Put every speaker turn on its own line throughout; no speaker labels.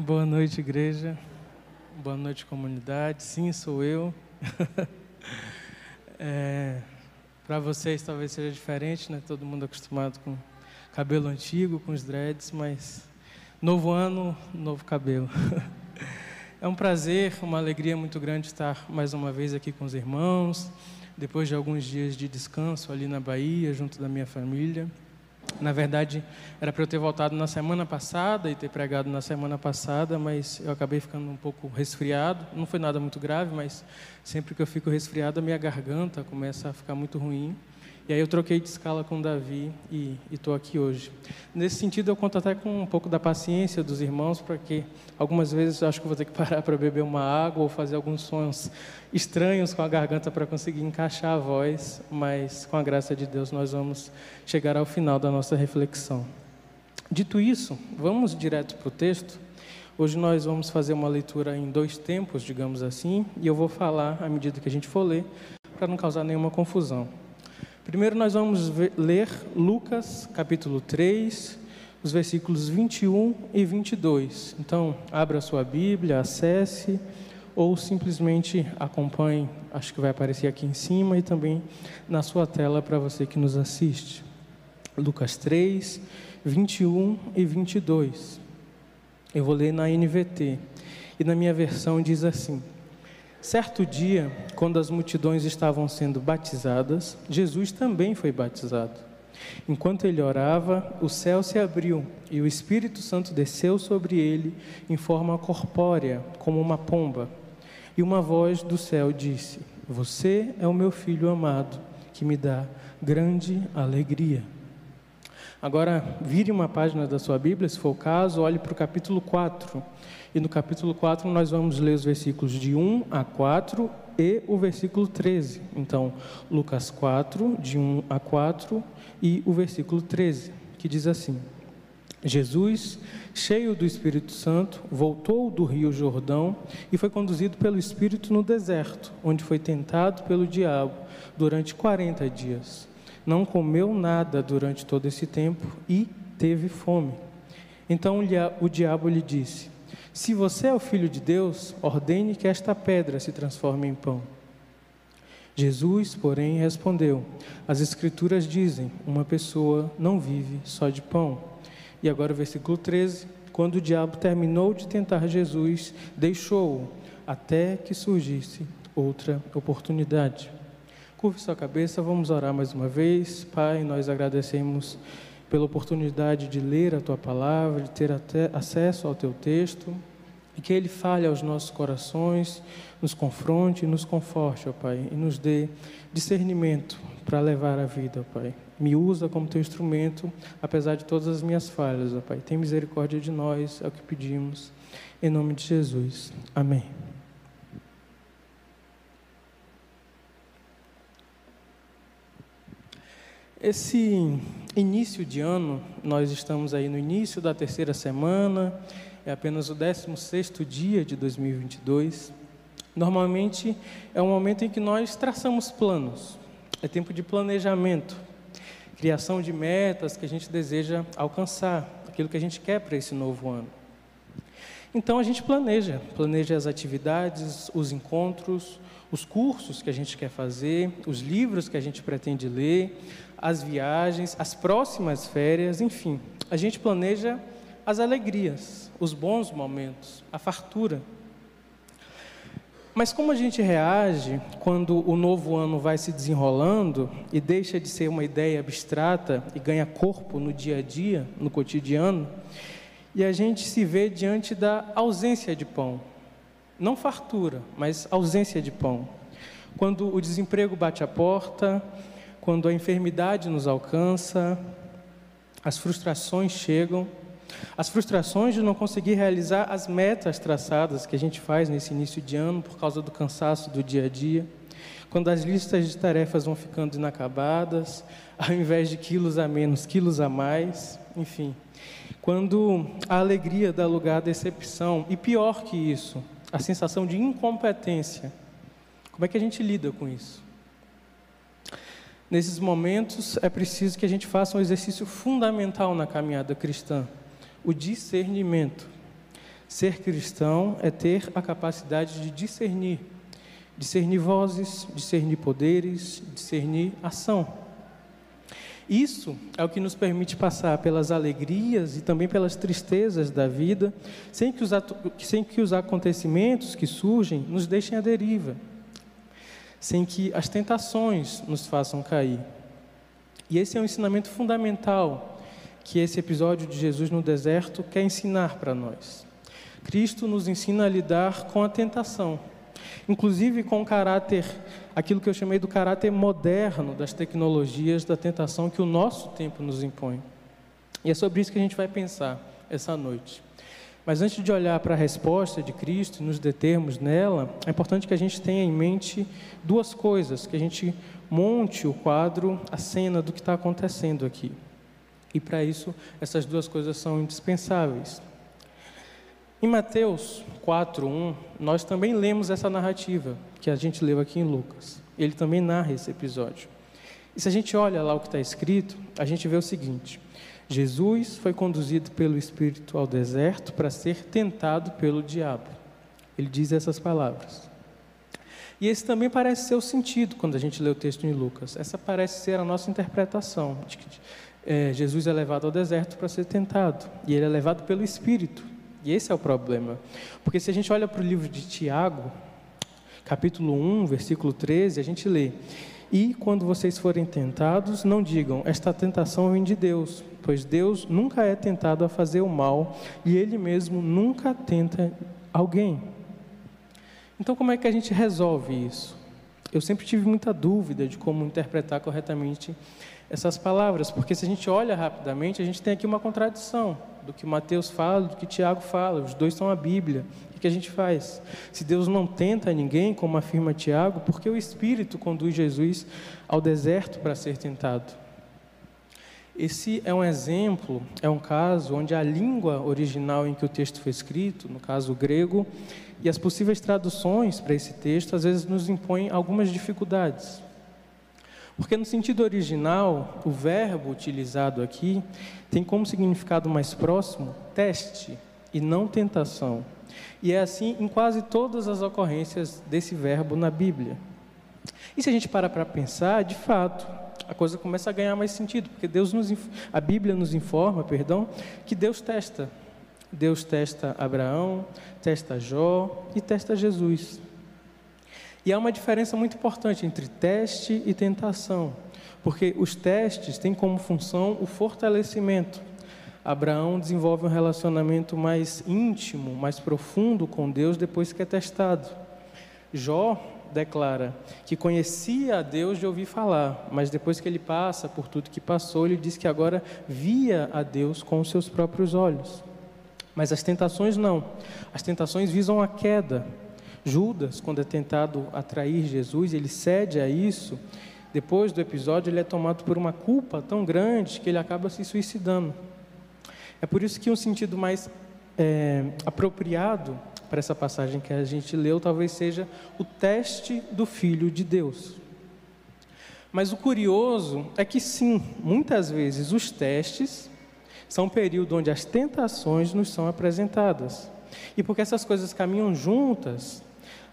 Boa noite, igreja. Boa noite, comunidade. Sim, sou eu. é, Para vocês talvez seja diferente, né? Todo mundo acostumado com cabelo antigo, com os dreads, mas novo ano, novo cabelo. é um prazer, uma alegria muito grande estar mais uma vez aqui com os irmãos, depois de alguns dias de descanso ali na Bahia, junto da minha família. Na verdade, era para eu ter voltado na semana passada e ter pregado na semana passada, mas eu acabei ficando um pouco resfriado. Não foi nada muito grave, mas sempre que eu fico resfriado, a minha garganta começa a ficar muito ruim. E aí eu troquei de escala com Davi e estou aqui hoje. Nesse sentido, eu conto até com um pouco da paciência dos irmãos, porque algumas vezes eu acho que vou ter que parar para beber uma água ou fazer alguns sons estranhos com a garganta para conseguir encaixar a voz, mas com a graça de Deus nós vamos chegar ao final da nossa reflexão. Dito isso, vamos direto para o texto. Hoje nós vamos fazer uma leitura em dois tempos, digamos assim, e eu vou falar à medida que a gente for ler, para não causar nenhuma confusão. Primeiro nós vamos ler Lucas capítulo 3, os versículos 21 e 22. Então, abra sua Bíblia, acesse ou simplesmente acompanhe, acho que vai aparecer aqui em cima e também na sua tela para você que nos assiste. Lucas 3, 21 e 22. Eu vou ler na NVT. E na minha versão diz assim: Certo dia, quando as multidões estavam sendo batizadas, Jesus também foi batizado. Enquanto ele orava, o céu se abriu e o Espírito Santo desceu sobre ele em forma corpórea, como uma pomba. E uma voz do céu disse: Você é o meu filho amado, que me dá grande alegria. Agora, vire uma página da sua Bíblia, se for o caso, olhe para o capítulo 4. E no capítulo 4 nós vamos ler os versículos de 1 a 4 e o versículo 13. Então, Lucas 4, de 1 a 4 e o versículo 13, que diz assim: Jesus, cheio do Espírito Santo, voltou do rio Jordão e foi conduzido pelo Espírito no deserto, onde foi tentado pelo diabo durante 40 dias não comeu nada durante todo esse tempo e teve fome. Então o diabo lhe disse: Se você é o filho de Deus, ordene que esta pedra se transforme em pão. Jesus, porém, respondeu: As Escrituras dizem: Uma pessoa não vive só de pão. E agora versículo 13: Quando o diabo terminou de tentar Jesus, deixou-o até que surgisse outra oportunidade. Curve sua cabeça, vamos orar mais uma vez. Pai, nós agradecemos pela oportunidade de ler a tua palavra, de ter acesso ao teu texto, e que ele fale aos nossos corações, nos confronte e nos conforte, ó Pai, e nos dê discernimento para levar a vida, ó Pai. Me usa como teu instrumento, apesar de todas as minhas falhas, ó Pai. Tem misericórdia de nós, é o que pedimos. Em nome de Jesus. Amém. Esse início de ano, nós estamos aí no início da terceira semana, é apenas o 16º dia de 2022. Normalmente é um momento em que nós traçamos planos, é tempo de planejamento, criação de metas que a gente deseja alcançar, aquilo que a gente quer para esse novo ano. Então a gente planeja, planeja as atividades, os encontros, os cursos que a gente quer fazer, os livros que a gente pretende ler, as viagens, as próximas férias, enfim. A gente planeja as alegrias, os bons momentos, a fartura. Mas como a gente reage quando o novo ano vai se desenrolando e deixa de ser uma ideia abstrata e ganha corpo no dia a dia, no cotidiano, e a gente se vê diante da ausência de pão, não fartura, mas ausência de pão. Quando o desemprego bate a porta, quando a enfermidade nos alcança, as frustrações chegam, as frustrações de não conseguir realizar as metas traçadas que a gente faz nesse início de ano por causa do cansaço do dia a dia, quando as listas de tarefas vão ficando inacabadas, ao invés de quilos a menos, quilos a mais, enfim. Quando a alegria dá lugar à decepção, e pior que isso, a sensação de incompetência. Como é que a gente lida com isso? Nesses momentos é preciso que a gente faça um exercício fundamental na caminhada cristã, o discernimento. Ser cristão é ter a capacidade de discernir, discernir vozes, discernir poderes, discernir ação. Isso é o que nos permite passar pelas alegrias e também pelas tristezas da vida, sem que os, sem que os acontecimentos que surgem nos deixem à deriva, sem que as tentações nos façam cair. E esse é um ensinamento fundamental que esse episódio de Jesus no deserto quer ensinar para nós. Cristo nos ensina a lidar com a tentação, inclusive com o caráter, aquilo que eu chamei do caráter moderno das tecnologias da tentação que o nosso tempo nos impõe. E é sobre isso que a gente vai pensar essa noite. Mas antes de olhar para a resposta de Cristo e nos determos nela, é importante que a gente tenha em mente duas coisas, que a gente monte o quadro, a cena do que está acontecendo aqui. E para isso, essas duas coisas são indispensáveis. Em Mateus 4:1, nós também lemos essa narrativa que a gente leu aqui em Lucas. Ele também narra esse episódio. E se a gente olha lá o que está escrito, a gente vê o seguinte: Jesus foi conduzido pelo Espírito ao deserto para ser tentado pelo diabo. Ele diz essas palavras. E esse também parece ser o sentido quando a gente lê o texto em Lucas. Essa parece ser a nossa interpretação de que é, Jesus é levado ao deserto para ser tentado e ele é levado pelo Espírito. E esse é o problema. Porque se a gente olha para o livro de Tiago, capítulo 1, versículo 13, a gente lê: E quando vocês forem tentados, não digam, esta tentação vem de Deus, pois Deus nunca é tentado a fazer o mal e Ele mesmo nunca tenta alguém. Então, como é que a gente resolve isso? Eu sempre tive muita dúvida de como interpretar corretamente essas palavras, porque se a gente olha rapidamente, a gente tem aqui uma contradição do que Mateus fala, do que Tiago fala, os dois são a Bíblia. O que a gente faz? Se Deus não tenta ninguém, como afirma Tiago, por que o Espírito conduz Jesus ao deserto para ser tentado? Esse é um exemplo, é um caso onde a língua original em que o texto foi escrito, no caso o grego, e as possíveis traduções para esse texto às vezes nos impõem algumas dificuldades. Porque no sentido original, o verbo utilizado aqui tem como significado mais próximo teste e não tentação. E é assim em quase todas as ocorrências desse verbo na Bíblia. E se a gente para para pensar, de fato, a coisa começa a ganhar mais sentido, porque Deus nos, a Bíblia nos informa, perdão, que Deus testa. Deus testa Abraão, testa Jó e testa Jesus. E há uma diferença muito importante entre teste e tentação, porque os testes têm como função o fortalecimento. Abraão desenvolve um relacionamento mais íntimo, mais profundo com Deus depois que é testado. Jó declara que conhecia a Deus de ouvir falar, mas depois que ele passa por tudo que passou, ele diz que agora via a Deus com os seus próprios olhos. Mas as tentações não. As tentações visam a queda, Judas, quando é tentado atrair Jesus, ele cede a isso. Depois do episódio, ele é tomado por uma culpa tão grande que ele acaba se suicidando. É por isso que um sentido mais é, apropriado para essa passagem que a gente leu talvez seja o teste do Filho de Deus. Mas o curioso é que, sim, muitas vezes os testes são um período onde as tentações nos são apresentadas. E porque essas coisas caminham juntas,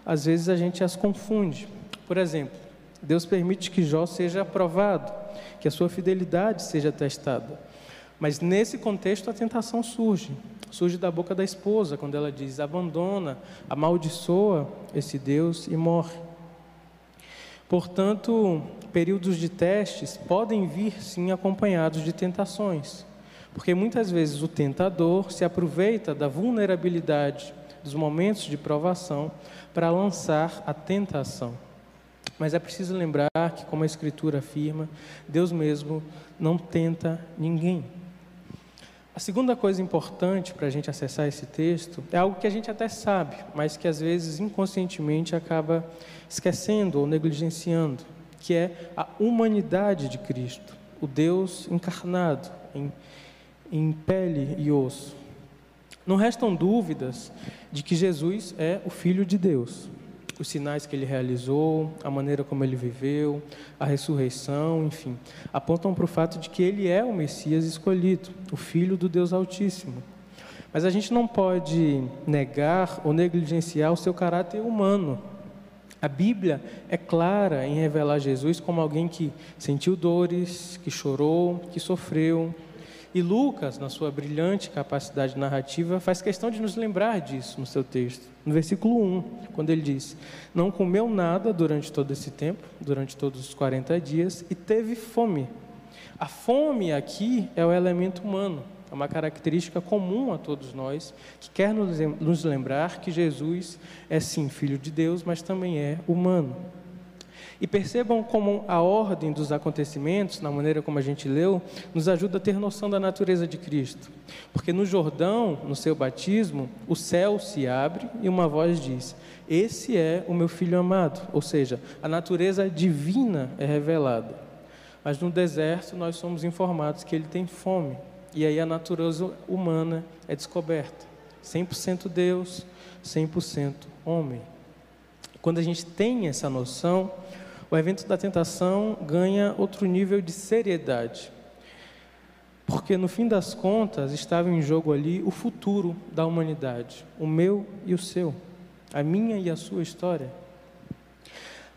às vezes a gente as confunde. Por exemplo, Deus permite que Jó seja aprovado, que a sua fidelidade seja testada. Mas nesse contexto a tentação surge. Surge da boca da esposa, quando ela diz: abandona, amaldiçoa esse Deus e morre. Portanto, períodos de testes podem vir sim acompanhados de tentações, porque muitas vezes o tentador se aproveita da vulnerabilidade dos momentos de provação para lançar a tentação. Mas é preciso lembrar que, como a Escritura afirma, Deus mesmo não tenta ninguém. A segunda coisa importante para a gente acessar esse texto é algo que a gente até sabe, mas que às vezes inconscientemente acaba esquecendo ou negligenciando, que é a humanidade de Cristo, o Deus encarnado em, em pele e osso. Não restam dúvidas de que Jesus é o Filho de Deus. Os sinais que ele realizou, a maneira como ele viveu, a ressurreição, enfim, apontam para o fato de que ele é o Messias escolhido, o Filho do Deus Altíssimo. Mas a gente não pode negar ou negligenciar o seu caráter humano. A Bíblia é clara em revelar Jesus como alguém que sentiu dores, que chorou, que sofreu. E Lucas, na sua brilhante capacidade narrativa, faz questão de nos lembrar disso no seu texto. No versículo 1, quando ele diz: Não comeu nada durante todo esse tempo, durante todos os 40 dias, e teve fome. A fome aqui é o elemento humano. É uma característica comum a todos nós, que quer nos lembrar que Jesus é sim filho de Deus, mas também é humano. E percebam como a ordem dos acontecimentos, na maneira como a gente leu, nos ajuda a ter noção da natureza de Cristo. Porque no Jordão, no seu batismo, o céu se abre e uma voz diz: Esse é o meu filho amado. Ou seja, a natureza divina é revelada. Mas no deserto, nós somos informados que ele tem fome. E aí a natureza humana é descoberta. 100% Deus, 100% homem. Quando a gente tem essa noção, o evento da tentação ganha outro nível de seriedade. Porque no fim das contas estava em jogo ali o futuro da humanidade, o meu e o seu, a minha e a sua história.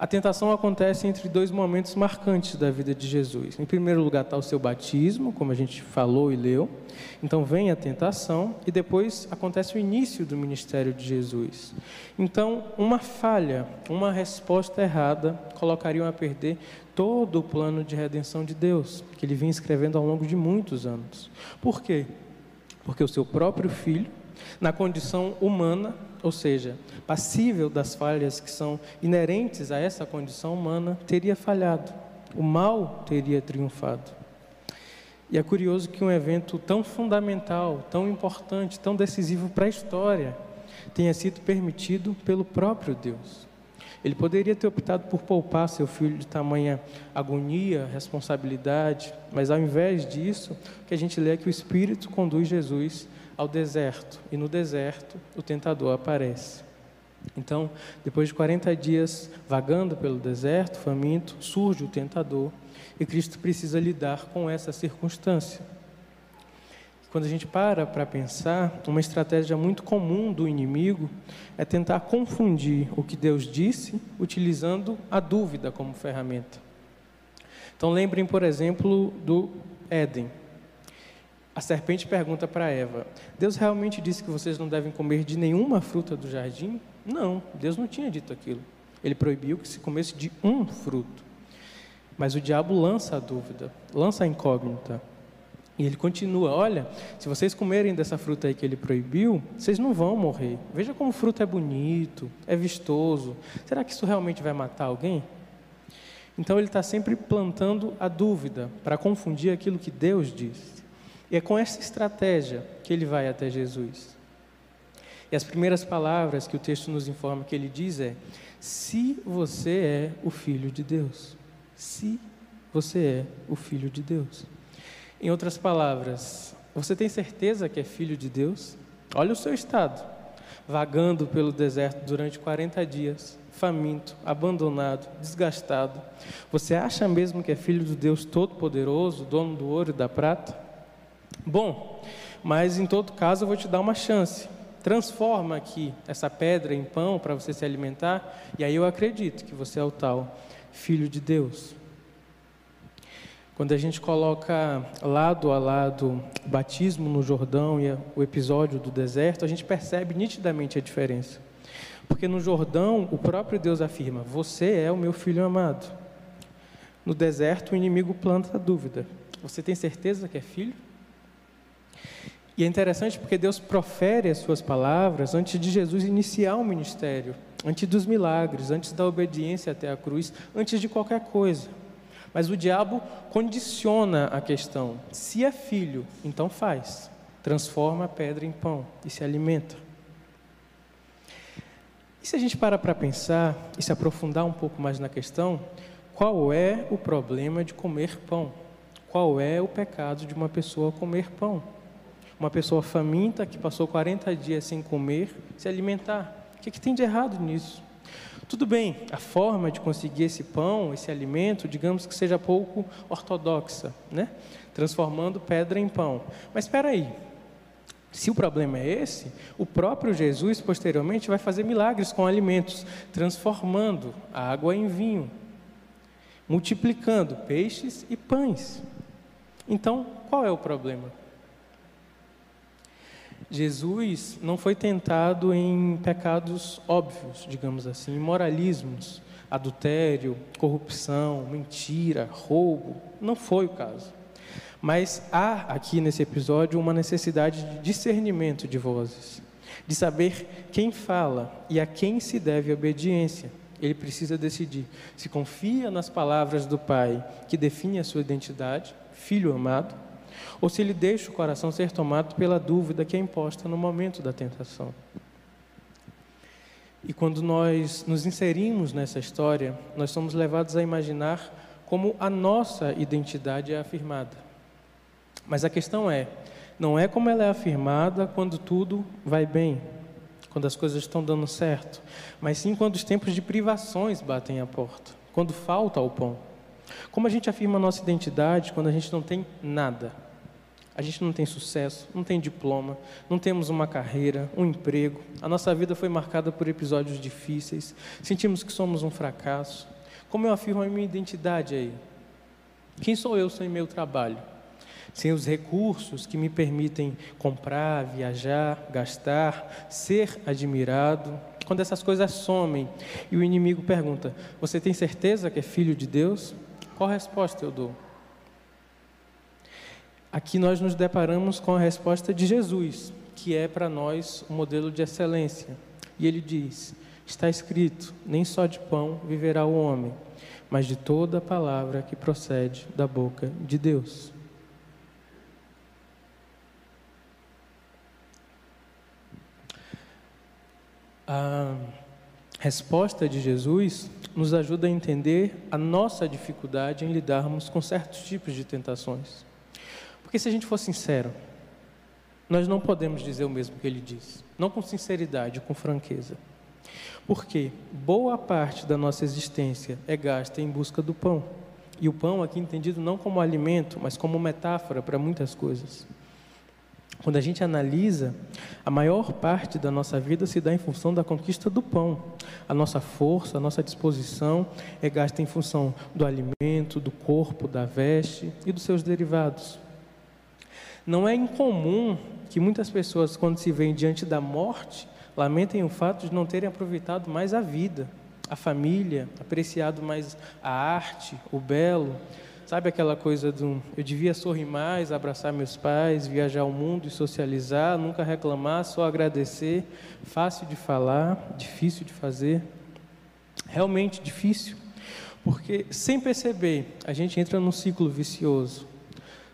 A tentação acontece entre dois momentos marcantes da vida de Jesus. Em primeiro lugar está o seu batismo, como a gente falou e leu. Então vem a tentação e depois acontece o início do ministério de Jesus. Então, uma falha, uma resposta errada colocariam a perder todo o plano de redenção de Deus, que ele vinha escrevendo ao longo de muitos anos. Por quê? Porque o seu próprio filho, na condição humana, ou seja, passível das falhas que são inerentes a essa condição humana, teria falhado. O mal teria triunfado. E é curioso que um evento tão fundamental, tão importante, tão decisivo para a história, tenha sido permitido pelo próprio Deus. Ele poderia ter optado por poupar seu filho de tamanha agonia, responsabilidade, mas ao invés disso, o que a gente lê é que o Espírito conduz Jesus ao deserto, e no deserto o tentador aparece. Então, depois de 40 dias vagando pelo deserto, faminto, surge o tentador e Cristo precisa lidar com essa circunstância. Quando a gente para para pensar, uma estratégia muito comum do inimigo é tentar confundir o que Deus disse utilizando a dúvida como ferramenta. Então, lembrem, por exemplo, do Éden. A serpente pergunta para Eva: Deus realmente disse que vocês não devem comer de nenhuma fruta do jardim? Não, Deus não tinha dito aquilo. Ele proibiu que se comesse de um fruto. Mas o diabo lança a dúvida, lança a incógnita. E ele continua: Olha, se vocês comerem dessa fruta aí que ele proibiu, vocês não vão morrer. Veja como o fruto é bonito, é vistoso. Será que isso realmente vai matar alguém? Então ele está sempre plantando a dúvida para confundir aquilo que Deus diz. E é com essa estratégia que ele vai até Jesus. E as primeiras palavras que o texto nos informa que ele diz é: Se você é o filho de Deus. Se você é o filho de Deus. Em outras palavras, você tem certeza que é filho de Deus? Olha o seu estado, vagando pelo deserto durante 40 dias, faminto, abandonado, desgastado. Você acha mesmo que é filho do Deus Todo-Poderoso, dono do ouro e da prata? Bom, mas em todo caso eu vou te dar uma chance. Transforma aqui essa pedra em pão para você se alimentar, e aí eu acredito que você é o tal filho de Deus. Quando a gente coloca lado a lado o batismo no Jordão e o episódio do deserto, a gente percebe nitidamente a diferença. Porque no Jordão, o próprio Deus afirma: Você é o meu filho amado. No deserto, o inimigo planta a dúvida: Você tem certeza que é filho? E é interessante porque Deus profere as suas palavras antes de Jesus iniciar o ministério, antes dos milagres, antes da obediência até a cruz, antes de qualquer coisa. Mas o diabo condiciona a questão. Se é filho, então faz. Transforma a pedra em pão e se alimenta. E se a gente para para pensar e se aprofundar um pouco mais na questão, qual é o problema de comer pão? Qual é o pecado de uma pessoa comer pão? Uma pessoa faminta que passou 40 dias sem comer, se alimentar. O que, é que tem de errado nisso? Tudo bem, a forma de conseguir esse pão, esse alimento, digamos que seja pouco ortodoxa, né? transformando pedra em pão. Mas espera aí, Se o problema é esse, o próprio Jesus posteriormente vai fazer milagres com alimentos, transformando a água em vinho, multiplicando peixes e pães. Então, qual é o problema? Jesus não foi tentado em pecados óbvios, digamos assim, moralismos, adultério, corrupção, mentira, roubo. Não foi o caso. Mas há aqui nesse episódio uma necessidade de discernimento de vozes, de saber quem fala e a quem se deve obediência. Ele precisa decidir se confia nas palavras do Pai, que define a sua identidade, filho amado, ou se ele deixa o coração ser tomado pela dúvida que é imposta no momento da tentação. E quando nós nos inserimos nessa história, nós somos levados a imaginar como a nossa identidade é afirmada. Mas a questão é, não é como ela é afirmada quando tudo vai bem, quando as coisas estão dando certo, mas sim quando os tempos de privações batem a porta, quando falta o pão. Como a gente afirma a nossa identidade quando a gente não tem nada? A gente não tem sucesso, não tem diploma, não temos uma carreira, um emprego, a nossa vida foi marcada por episódios difíceis, sentimos que somos um fracasso. Como eu afirmo a minha identidade aí? Quem sou eu sem meu trabalho? sem os recursos que me permitem comprar, viajar, gastar, ser admirado. Quando essas coisas somem e o inimigo pergunta: Você tem certeza que é filho de Deus? Qual resposta eu dou? Aqui nós nos deparamos com a resposta de Jesus, que é para nós o um modelo de excelência. E ele diz: Está escrito: Nem só de pão viverá o homem, mas de toda a palavra que procede da boca de Deus. a resposta de Jesus nos ajuda a entender a nossa dificuldade em lidarmos com certos tipos de tentações. Porque se a gente for sincero, nós não podemos dizer o mesmo que ele diz, não com sinceridade, com franqueza. Porque boa parte da nossa existência é gasta em busca do pão. E o pão aqui entendido não como alimento, mas como metáfora para muitas coisas. Quando a gente analisa, a maior parte da nossa vida se dá em função da conquista do pão. A nossa força, a nossa disposição é gasta em função do alimento, do corpo, da veste e dos seus derivados. Não é incomum que muitas pessoas, quando se veem diante da morte, lamentem o fato de não terem aproveitado mais a vida, a família, apreciado mais a arte, o belo, Sabe aquela coisa do eu devia sorrir mais, abraçar meus pais, viajar o mundo e socializar, nunca reclamar, só agradecer, fácil de falar, difícil de fazer. Realmente difícil, porque sem perceber, a gente entra num ciclo vicioso.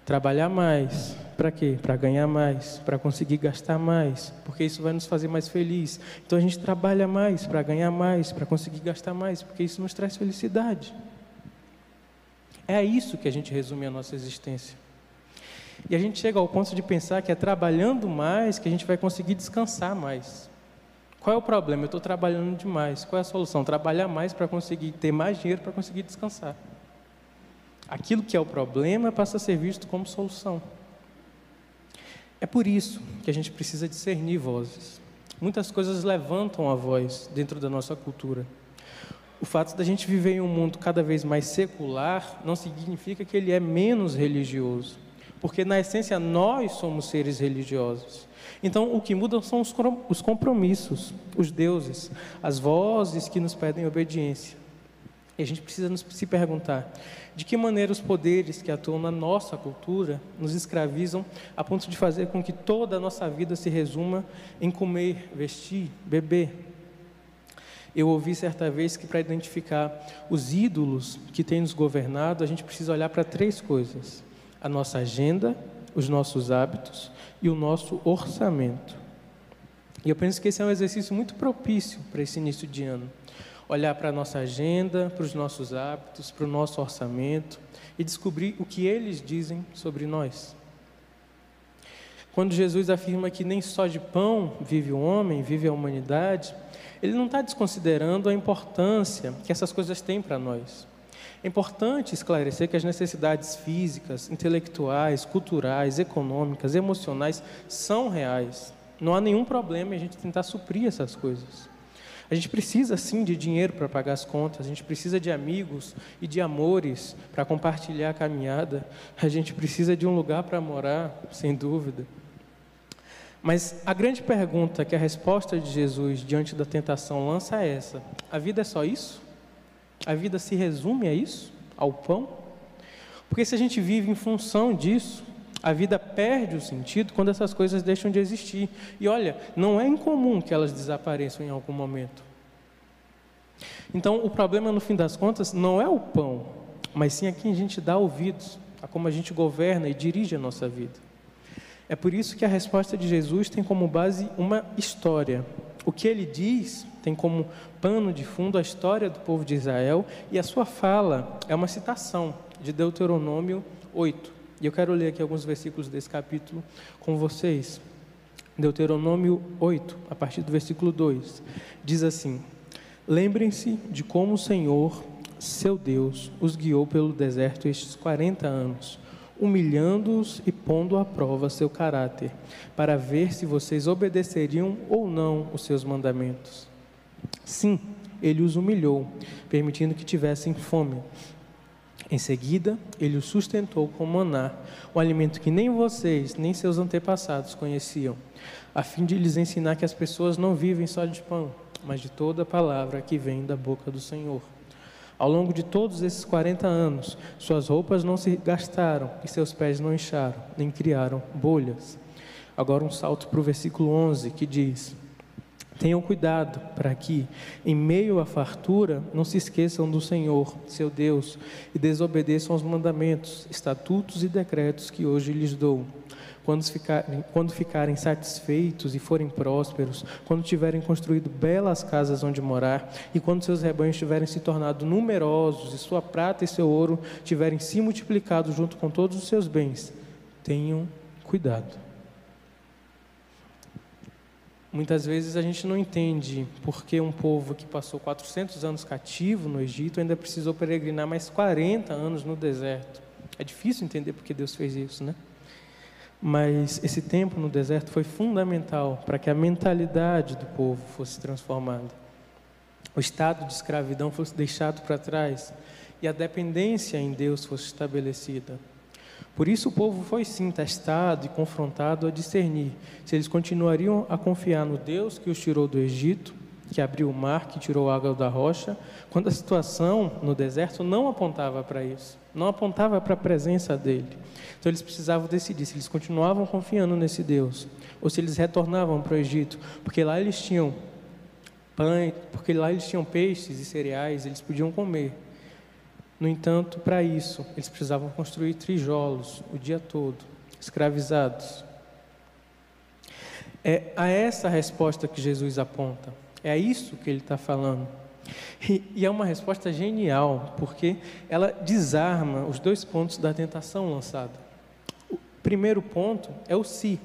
Trabalhar mais, para quê? Para ganhar mais, para conseguir gastar mais, porque isso vai nos fazer mais felizes. Então a gente trabalha mais para ganhar mais, para conseguir gastar mais, porque isso nos traz felicidade. É isso que a gente resume a nossa existência. E a gente chega ao ponto de pensar que é trabalhando mais que a gente vai conseguir descansar mais. Qual é o problema? Eu estou trabalhando demais. Qual é a solução? Trabalhar mais para conseguir ter mais dinheiro para conseguir descansar. Aquilo que é o problema passa a ser visto como solução. É por isso que a gente precisa discernir vozes. Muitas coisas levantam a voz dentro da nossa cultura. O fato da gente viver em um mundo cada vez mais secular não significa que ele é menos religioso, porque na essência nós somos seres religiosos. Então o que muda são os compromissos, os deuses, as vozes que nos pedem obediência. E a gente precisa nos, se perguntar de que maneira os poderes que atuam na nossa cultura nos escravizam a ponto de fazer com que toda a nossa vida se resuma em comer, vestir, beber, eu ouvi certa vez que para identificar os ídolos que têm nos governado, a gente precisa olhar para três coisas: a nossa agenda, os nossos hábitos e o nosso orçamento. E eu penso que esse é um exercício muito propício para esse início de ano. Olhar para a nossa agenda, para os nossos hábitos, para o nosso orçamento e descobrir o que eles dizem sobre nós. Quando Jesus afirma que nem só de pão vive o homem, vive a humanidade, ele não está desconsiderando a importância que essas coisas têm para nós. É importante esclarecer que as necessidades físicas, intelectuais, culturais, econômicas, emocionais são reais. Não há nenhum problema em a gente tentar suprir essas coisas. A gente precisa sim de dinheiro para pagar as contas, a gente precisa de amigos e de amores para compartilhar a caminhada, a gente precisa de um lugar para morar, sem dúvida. Mas a grande pergunta que a resposta de Jesus diante da tentação lança é essa: a vida é só isso? A vida se resume a isso? Ao pão? Porque se a gente vive em função disso, a vida perde o sentido quando essas coisas deixam de existir. E olha, não é incomum que elas desapareçam em algum momento. Então, o problema, no fim das contas, não é o pão, mas sim a quem a gente dá ouvidos, a como a gente governa e dirige a nossa vida. É por isso que a resposta de Jesus tem como base uma história. O que ele diz tem como pano de fundo a história do povo de Israel e a sua fala é uma citação de Deuteronômio 8. E eu quero ler aqui alguns versículos desse capítulo com vocês. Deuteronômio 8, a partir do versículo 2, diz assim: Lembrem-se de como o Senhor, seu Deus, os guiou pelo deserto estes 40 anos, humilhando-os e pondo à prova seu caráter, para ver se vocês obedeceriam ou não os seus mandamentos. Sim, ele os humilhou, permitindo que tivessem fome em seguida, ele o sustentou com maná, um alimento que nem vocês, nem seus antepassados conheciam, a fim de lhes ensinar que as pessoas não vivem só de pão, mas de toda a palavra que vem da boca do Senhor. Ao longo de todos esses 40 anos, suas roupas não se gastaram e seus pés não incharam, nem criaram bolhas. Agora um salto para o versículo 11, que diz: Tenham cuidado para que, em meio à fartura, não se esqueçam do Senhor, seu Deus, e desobedeçam aos mandamentos, estatutos e decretos que hoje lhes dou. Quando ficarem, quando ficarem satisfeitos e forem prósperos, quando tiverem construído belas casas onde morar, e quando seus rebanhos tiverem se tornado numerosos, e sua prata e seu ouro tiverem se multiplicado junto com todos os seus bens, tenham cuidado. Muitas vezes a gente não entende por que um povo que passou 400 anos cativo no Egito ainda precisou peregrinar mais 40 anos no deserto. É difícil entender por que Deus fez isso, né? Mas esse tempo no deserto foi fundamental para que a mentalidade do povo fosse transformada. O estado de escravidão fosse deixado para trás e a dependência em Deus fosse estabelecida. Por isso o povo foi sim testado e confrontado a discernir se eles continuariam a confiar no Deus que os tirou do Egito, que abriu o mar, que tirou a água da rocha, quando a situação no deserto não apontava para isso, não apontava para a presença dele. Então eles precisavam decidir se eles continuavam confiando nesse Deus ou se eles retornavam para o Egito, porque lá eles tinham pães, porque lá eles tinham peixes e cereais, eles podiam comer. No entanto, para isso, eles precisavam construir tijolos o dia todo, escravizados. É a essa resposta que Jesus aponta, é isso que ele está falando. E, e, é uma resposta genial, porque ela desarma os dois pontos da tentação lançada. O primeiro ponto é o se,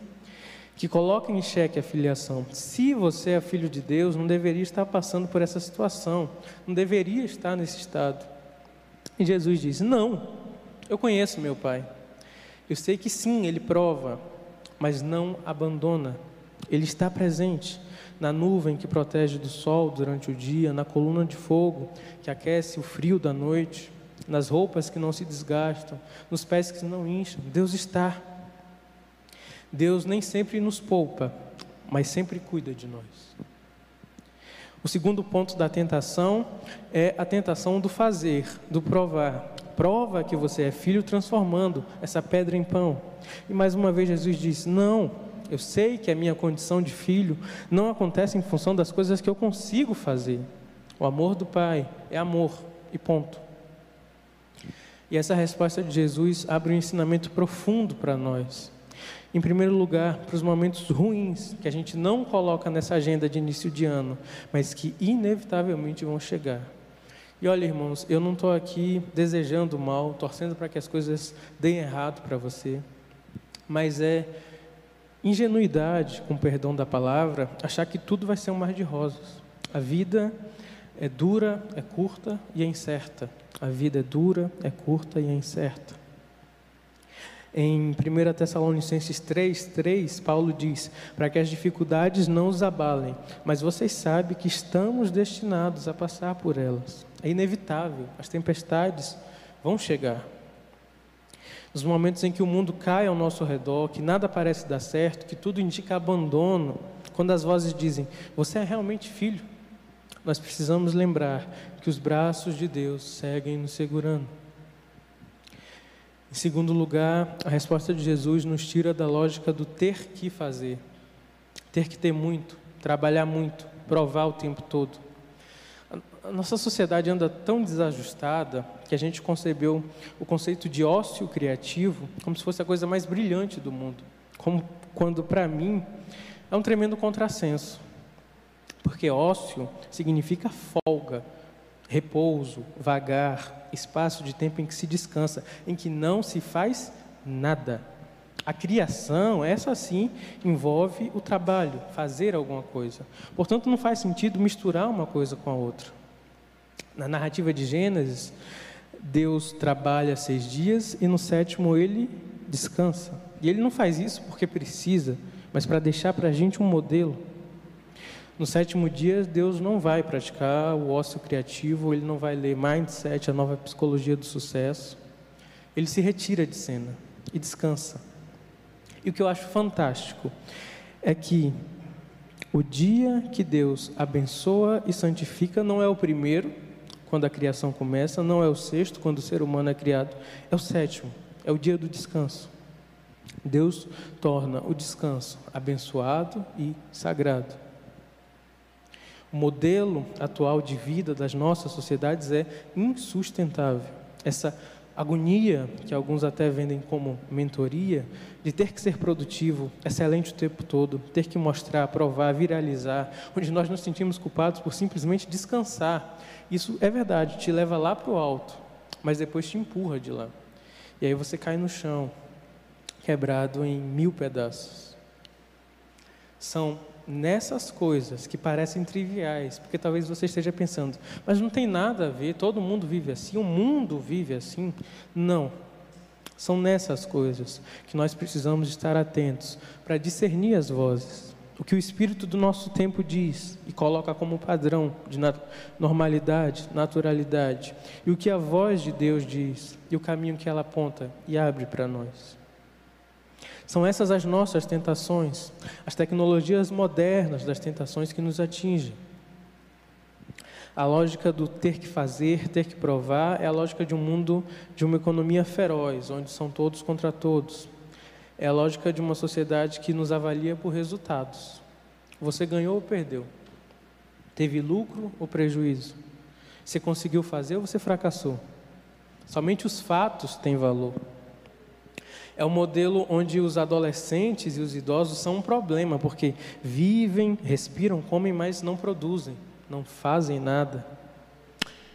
que coloca em xeque a filiação. Se você é filho de Deus, não deveria estar passando por essa situação, não deveria estar nesse estado. E Jesus diz: Não, eu conheço meu Pai. Eu sei que sim, Ele prova, mas não abandona. Ele está presente na nuvem que protege do sol durante o dia, na coluna de fogo que aquece o frio da noite, nas roupas que não se desgastam, nos pés que não incham. Deus está. Deus nem sempre nos poupa, mas sempre cuida de nós. O segundo ponto da tentação é a tentação do fazer, do provar. Prova que você é filho, transformando essa pedra em pão. E mais uma vez Jesus diz: Não, eu sei que a minha condição de filho não acontece em função das coisas que eu consigo fazer. O amor do Pai é amor, e ponto. E essa resposta de Jesus abre um ensinamento profundo para nós. Em primeiro lugar, para os momentos ruins que a gente não coloca nessa agenda de início de ano, mas que inevitavelmente vão chegar. E olha, irmãos, eu não estou aqui desejando mal, torcendo para que as coisas deem errado para você, mas é ingenuidade, com perdão da palavra, achar que tudo vai ser um mar de rosas. A vida é dura, é curta e é incerta. A vida é dura, é curta e é incerta. Em 1 Tessalonicenses 3, 3, Paulo diz: para que as dificuldades não os abalem, mas vocês sabem que estamos destinados a passar por elas. É inevitável, as tempestades vão chegar. Nos momentos em que o mundo cai ao nosso redor, que nada parece dar certo, que tudo indica abandono, quando as vozes dizem: Você é realmente filho, nós precisamos lembrar que os braços de Deus seguem nos segurando. Em segundo lugar, a resposta de Jesus nos tira da lógica do ter que fazer, ter que ter muito, trabalhar muito, provar o tempo todo. A nossa sociedade anda tão desajustada que a gente concebeu o conceito de ócio criativo como se fosse a coisa mais brilhante do mundo, como quando para mim é um tremendo contrassenso, porque ócio significa folga, repouso, vagar, espaço de tempo em que se descansa, em que não se faz nada. A criação, essa sim, envolve o trabalho, fazer alguma coisa. Portanto, não faz sentido misturar uma coisa com a outra. Na narrativa de Gênesis, Deus trabalha seis dias e no sétimo ele descansa. E ele não faz isso porque precisa, mas para deixar para a gente um modelo. No sétimo dia, Deus não vai praticar o ócio criativo, ele não vai ler Mindset, a nova psicologia do sucesso. Ele se retira de cena e descansa. E o que eu acho fantástico é que o dia que Deus abençoa e santifica não é o primeiro, quando a criação começa, não é o sexto, quando o ser humano é criado, é o sétimo, é o dia do descanso. Deus torna o descanso abençoado e sagrado. O modelo atual de vida das nossas sociedades é insustentável. Essa agonia, que alguns até vendem como mentoria, de ter que ser produtivo, excelente o tempo todo, ter que mostrar, provar, viralizar, onde nós nos sentimos culpados por simplesmente descansar. Isso é verdade, te leva lá para o alto, mas depois te empurra de lá. E aí você cai no chão, quebrado em mil pedaços. São nessas coisas que parecem triviais, porque talvez você esteja pensando, mas não tem nada a ver, todo mundo vive assim, o mundo vive assim. Não. São nessas coisas que nós precisamos estar atentos para discernir as vozes. O que o espírito do nosso tempo diz e coloca como padrão de normalidade, naturalidade, e o que a voz de Deus diz e o caminho que ela aponta e abre para nós. São essas as nossas tentações, as tecnologias modernas das tentações que nos atingem. A lógica do ter que fazer, ter que provar, é a lógica de um mundo de uma economia feroz, onde são todos contra todos. É a lógica de uma sociedade que nos avalia por resultados. Você ganhou ou perdeu? Teve lucro ou prejuízo? Você conseguiu fazer ou você fracassou? Somente os fatos têm valor. É um modelo onde os adolescentes e os idosos são um problema, porque vivem, respiram, comem, mas não produzem, não fazem nada.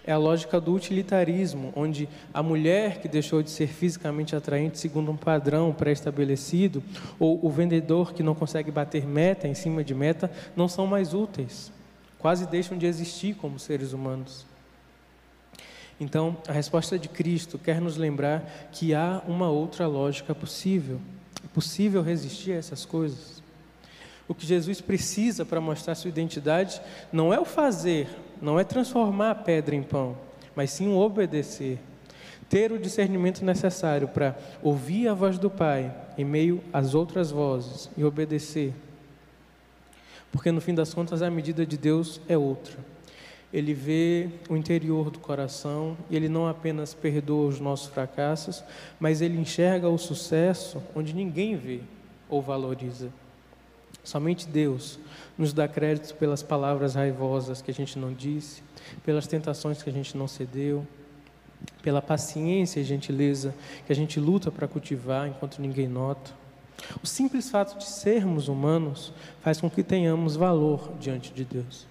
É a lógica do utilitarismo, onde a mulher que deixou de ser fisicamente atraente segundo um padrão pré-estabelecido, ou o vendedor que não consegue bater meta em cima de meta, não são mais úteis, quase deixam de existir como seres humanos. Então, a resposta de Cristo quer nos lembrar que há uma outra lógica possível. É possível resistir a essas coisas. O que Jesus precisa para mostrar sua identidade não é o fazer, não é transformar a pedra em pão, mas sim o obedecer. Ter o discernimento necessário para ouvir a voz do Pai em meio às outras vozes e obedecer. Porque no fim das contas a medida de Deus é outra ele vê o interior do coração e ele não apenas perdoa os nossos fracassos, mas ele enxerga o sucesso onde ninguém vê ou valoriza. Somente Deus nos dá crédito pelas palavras raivosas que a gente não disse, pelas tentações que a gente não cedeu, pela paciência e gentileza que a gente luta para cultivar enquanto ninguém nota. O simples fato de sermos humanos faz com que tenhamos valor diante de Deus.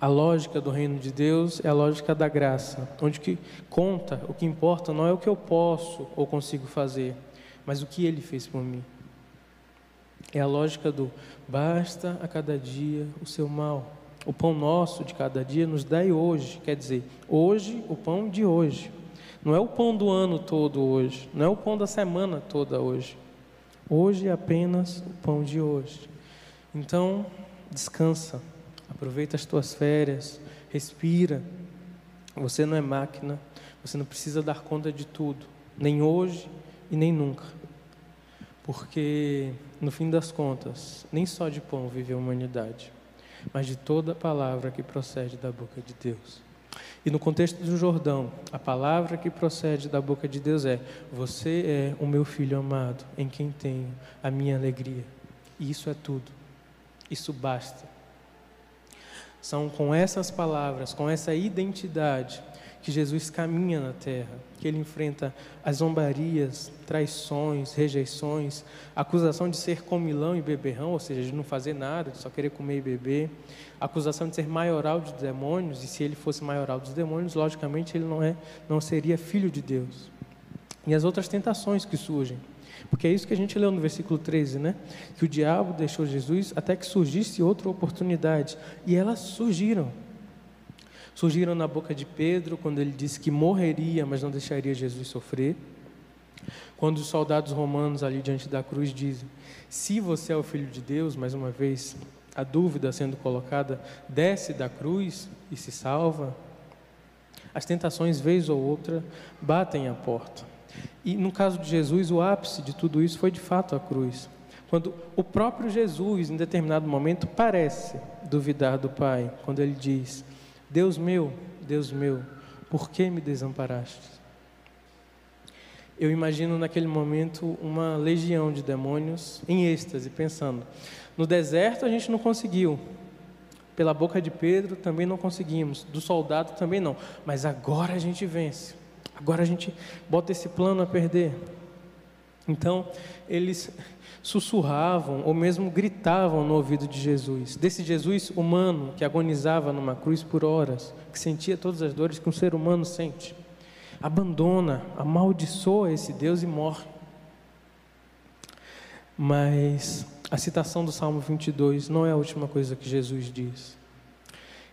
A lógica do reino de Deus é a lógica da graça, onde que conta, o que importa não é o que eu posso ou consigo fazer, mas o que ele fez por mim. É a lógica do basta a cada dia o seu mal, O pão nosso de cada dia nos dai hoje, quer dizer, hoje, o pão de hoje. Não é o pão do ano todo hoje, não é o pão da semana toda hoje. Hoje é apenas o pão de hoje. Então, descansa, aproveita as tuas férias, respira. Você não é máquina, você não precisa dar conta de tudo, nem hoje e nem nunca. Porque, no fim das contas, nem só de pão vive a humanidade, mas de toda palavra que procede da boca de Deus. E no contexto do Jordão, a palavra que procede da boca de Deus é: Você é o meu filho amado, em quem tenho a minha alegria. E isso é tudo. Isso basta. São com essas palavras, com essa identidade, que Jesus caminha na terra, que ele enfrenta as zombarias, traições, rejeições, acusação de ser comilão e beberrão, ou seja, de não fazer nada, de só querer comer e beber, acusação de ser maioral dos demônios, e se ele fosse maioral dos demônios, logicamente ele não é, não seria filho de Deus. E as outras tentações que surgem. Porque é isso que a gente leu no versículo 13, né? Que o diabo deixou Jesus até que surgisse outra oportunidade. E elas surgiram. Surgiram na boca de Pedro, quando ele disse que morreria, mas não deixaria Jesus sofrer. Quando os soldados romanos ali diante da cruz dizem: Se você é o filho de Deus, mais uma vez, a dúvida sendo colocada, desce da cruz e se salva. As tentações, vez ou outra, batem à porta. E no caso de Jesus, o ápice de tudo isso foi de fato a cruz. Quando o próprio Jesus, em determinado momento, parece duvidar do Pai, quando ele diz: Deus meu, Deus meu, por que me desamparaste? Eu imagino naquele momento uma legião de demônios em êxtase, pensando: no deserto a gente não conseguiu, pela boca de Pedro também não conseguimos, do soldado também não, mas agora a gente vence, agora a gente bota esse plano a perder. Então, eles sussurravam ou mesmo gritavam no ouvido de Jesus, desse Jesus humano que agonizava numa cruz por horas, que sentia todas as dores que um ser humano sente. Abandona, amaldiçoa esse Deus e morre. Mas a citação do Salmo 22 não é a última coisa que Jesus diz.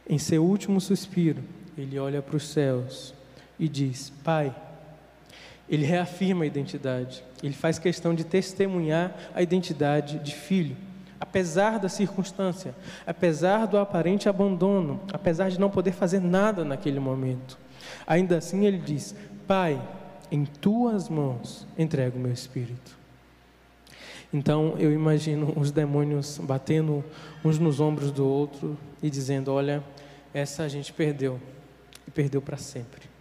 Em seu último suspiro, ele olha para os céus e diz: Pai, ele reafirma a identidade, ele faz questão de testemunhar a identidade de filho, apesar da circunstância, apesar do aparente abandono, apesar de não poder fazer nada naquele momento. Ainda assim, ele diz: Pai, em tuas mãos entrego o meu espírito. Então eu imagino os demônios batendo uns nos ombros do outro e dizendo: Olha, essa a gente perdeu, e perdeu para sempre.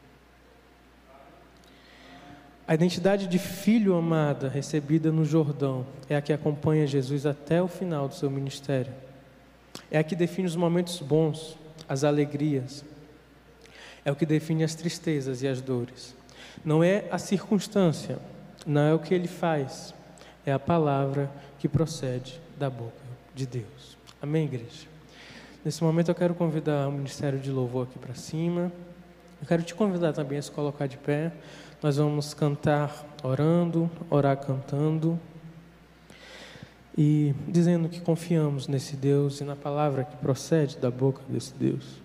A identidade de filho amada recebida no Jordão é a que acompanha Jesus até o final do seu ministério. É a que define os momentos bons, as alegrias. É o que define as tristezas e as dores. Não é a circunstância, não é o que ele faz, é a palavra que procede da boca de Deus. Amém, igreja? Nesse momento eu quero convidar o ministério de louvor aqui para cima. Eu quero te convidar também a se colocar de pé. Nós vamos cantar orando, orar cantando e dizendo que confiamos nesse Deus e na palavra que procede da boca desse Deus.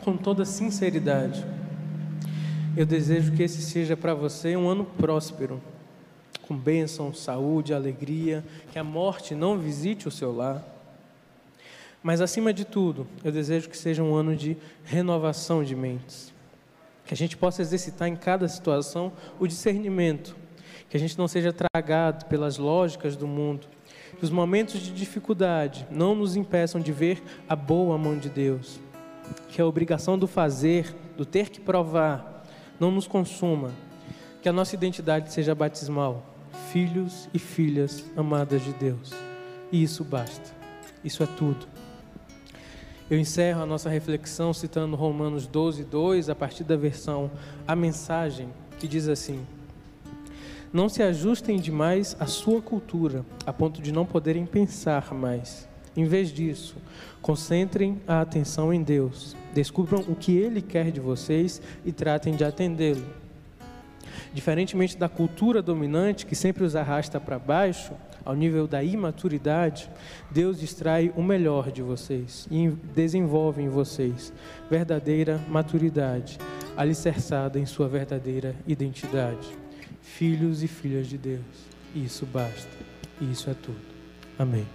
Com toda sinceridade, eu desejo que esse seja para você um ano próspero, com bênção, saúde, alegria, que a morte não visite o seu lar mas acima de tudo, eu desejo que seja um ano de renovação de mentes. Que a gente possa exercitar em cada situação o discernimento. Que a gente não seja tragado pelas lógicas do mundo. Que os momentos de dificuldade não nos impeçam de ver a boa mão de Deus. Que a obrigação do fazer, do ter que provar, não nos consuma. Que a nossa identidade seja batismal. Filhos e filhas amadas de Deus. E isso basta. Isso é tudo. Eu encerro a nossa reflexão citando Romanos 12, 2, a partir da versão A Mensagem, que diz assim: Não se ajustem demais à sua cultura, a ponto de não poderem pensar mais. Em vez disso, concentrem a atenção em Deus, descubram o que Ele quer de vocês e tratem de atendê-lo.
Diferentemente da cultura dominante que sempre os arrasta para baixo, ao nível da imaturidade, Deus extrai o melhor de vocês e desenvolve em vocês verdadeira maturidade, alicerçada em sua verdadeira identidade. Filhos e filhas de Deus. Isso basta. Isso é tudo. Amém.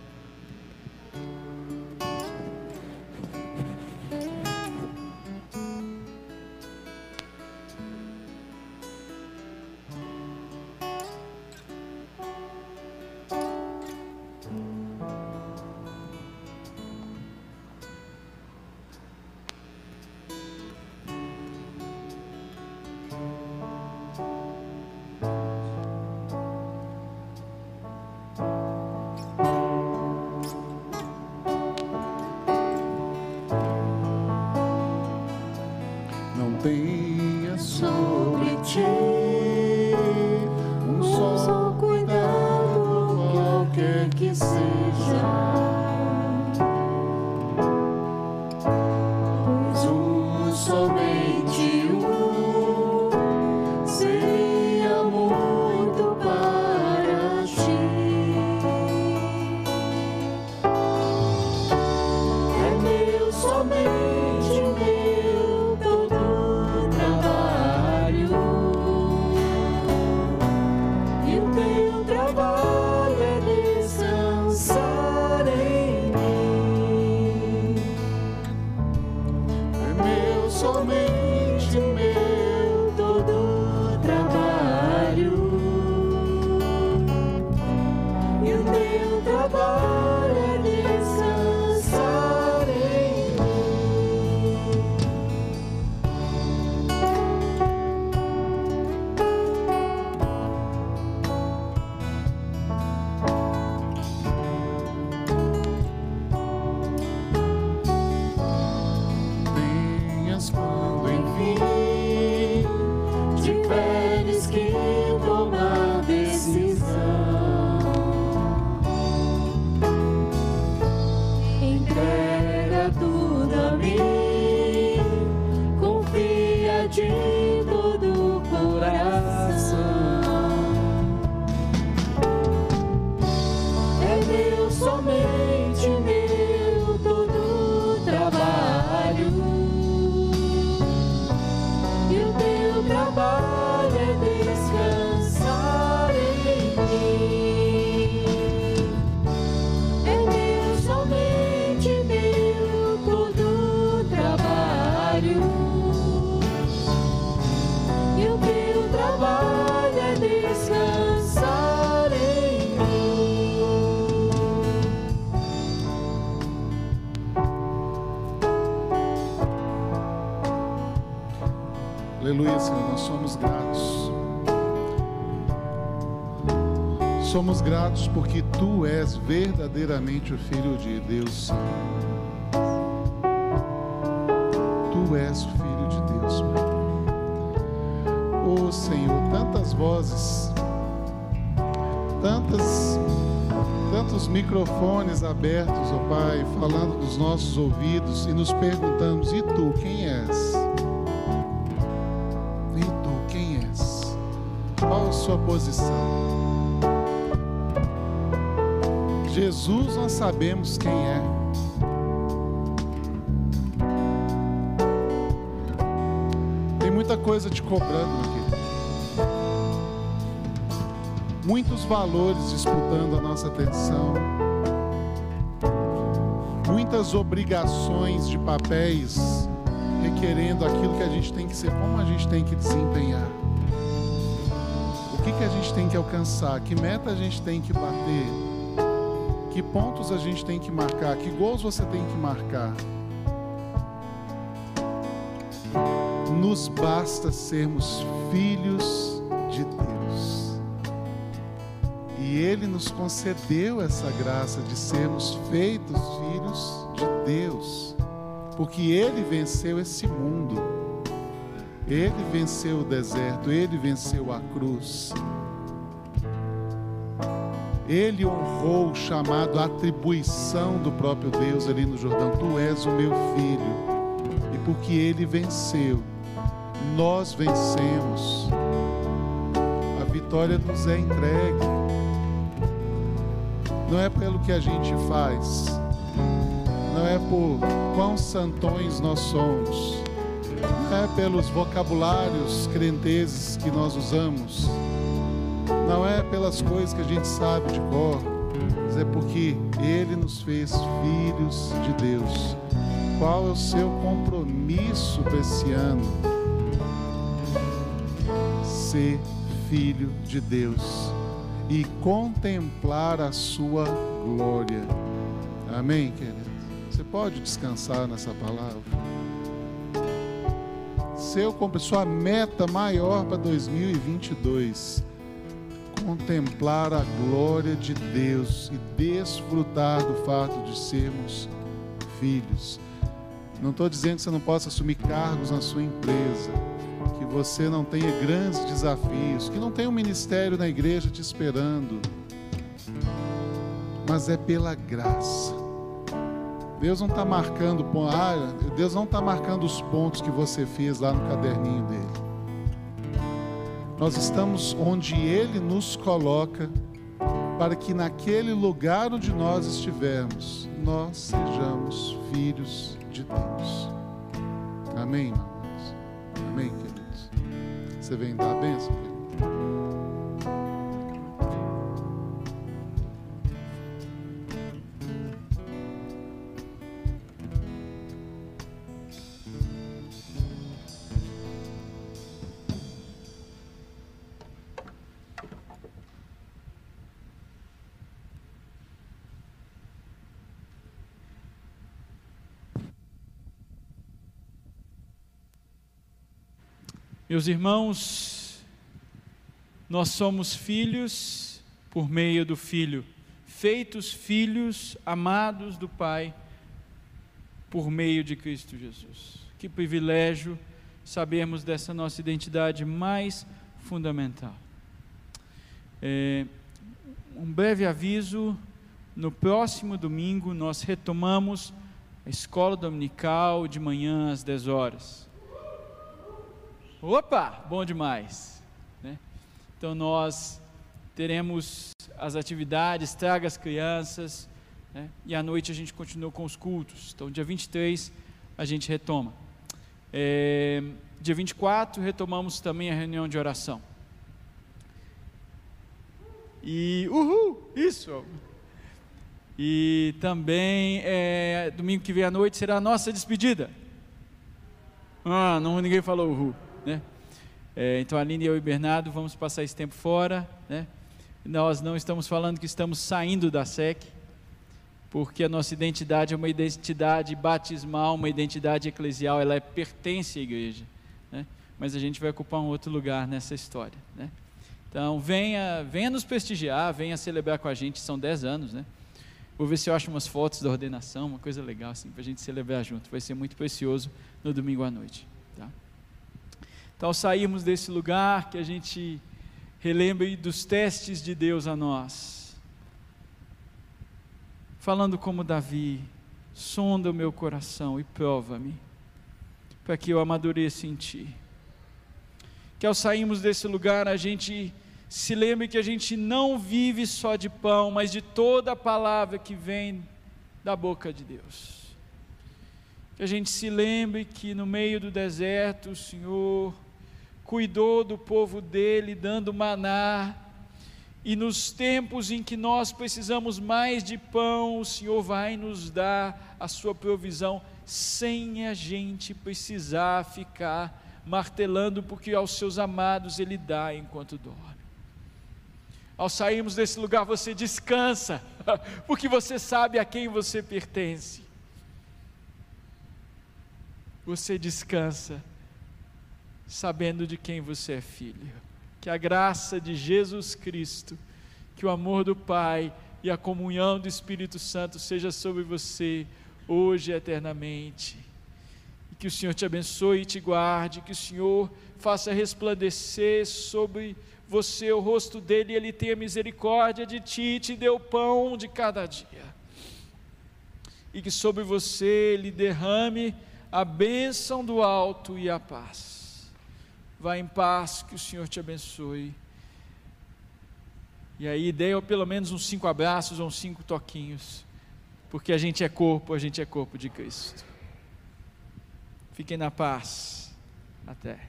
Somos gratos porque tu és verdadeiramente o Filho de Deus. Tu és o Filho de Deus. Oh Senhor, tantas vozes, tantas, tantos microfones abertos, ó oh Pai, falando dos nossos ouvidos e nos perguntamos: e tu quem és? Sua posição? Jesus nós sabemos quem é. Tem muita coisa te cobrando aqui. Muitos valores disputando a nossa atenção. Muitas obrigações de papéis requerendo aquilo que a gente tem que ser, como a gente tem que desempenhar. Que a gente tem que alcançar? Que meta a gente tem que bater? Que pontos a gente tem que marcar? Que gols você tem que marcar? Nos basta sermos filhos de Deus. E Ele nos concedeu essa graça de sermos feitos filhos de Deus, porque Ele venceu esse mundo, Ele venceu o deserto, Ele venceu a cruz. Ele honrou o chamado atribuição do próprio Deus ali no Jordão: Tu és o meu filho. E porque ele venceu, nós vencemos. vitória nos é entregue. Não é pelo que a gente faz, não é por quão santões nós somos, não é pelos vocabulários crentezes que nós usamos, não é pelas coisas que a gente sabe de cor, mas é porque Ele nos fez filhos de Deus. Qual é o seu compromisso para esse ano? Ser filho de Deus e contemplar a sua glória. Amém, querido? Você pode descansar nessa palavra. Seu, sua meta maior para 2022 contemplar a glória de Deus e desfrutar do fato de sermos filhos. Não estou dizendo que você não possa assumir cargos na sua empresa, que você não tenha grandes desafios, que não tenha um ministério na igreja te esperando, mas é pela graça. Deus não está marcando, ah, Deus não está marcando os pontos que você fez lá no caderninho dele. Nós estamos onde Ele nos coloca, para que naquele lugar onde nós estivermos, nós sejamos filhos de Deus. Amém, irmãos? Amém, queridos? Você vem dar a bênção, querido?
Meus irmãos, nós somos filhos por meio do Filho, feitos filhos amados do Pai por meio de Cristo Jesus. Que privilégio sabermos dessa nossa identidade mais fundamental. É, um breve aviso: no próximo domingo nós retomamos a escola dominical de manhã às 10 horas. Opa, bom demais. Né? Então nós teremos as atividades, traga as crianças, né? e à noite a gente continua com os cultos. Então dia 23 a gente retoma. É, dia 24 retomamos também a reunião de oração. E uhul, isso! E também é, domingo que vem à noite será a nossa despedida. Ah, não, ninguém falou uhul né? É, então, a Aline, eu e Bernardo vamos passar esse tempo fora, né? Nós não estamos falando que estamos saindo da SEC, porque a nossa identidade é uma identidade batismal, uma identidade eclesial, ela é, pertence à igreja, né? Mas a gente vai ocupar um outro lugar nessa história, né? Então, venha, venha nos prestigiar, venha celebrar com a gente, são 10 anos, né? Vou ver se eu acho umas fotos da ordenação, uma coisa legal assim, para a gente celebrar junto. Vai ser muito precioso no domingo à noite. Então, ao sairmos desse lugar, que a gente relembre dos testes de Deus a nós. Falando como Davi, sonda o meu coração e prova-me, para que eu amadureça em Ti. Que ao sairmos desse lugar, a gente se lembre que a gente não vive só de pão, mas de toda a palavra que vem da boca de Deus. Que a gente se lembre que no meio do deserto o Senhor cuidou do povo dele, dando maná. E nos tempos em que nós precisamos mais de pão, o Senhor vai nos dar a sua provisão, sem a gente precisar ficar martelando, porque aos seus amados Ele dá enquanto dorme. Ao sairmos desse lugar, você descansa, porque você sabe a quem você pertence. Você descansa sabendo de quem você é filho. Que a graça de Jesus Cristo, que o amor do Pai e a comunhão do Espírito Santo seja sobre você hoje e eternamente. E que o Senhor te abençoe e te guarde, que o Senhor faça resplandecer sobre você o rosto dele e ele tenha misericórdia de ti e te dê o pão de cada dia. E que sobre você ele derrame a bênção do alto e a paz. Vá em paz, que o Senhor te abençoe. E aí dê pelo menos uns cinco abraços ou uns cinco toquinhos, porque a gente é corpo, a gente é corpo de Cristo. Fiquem na paz. Até.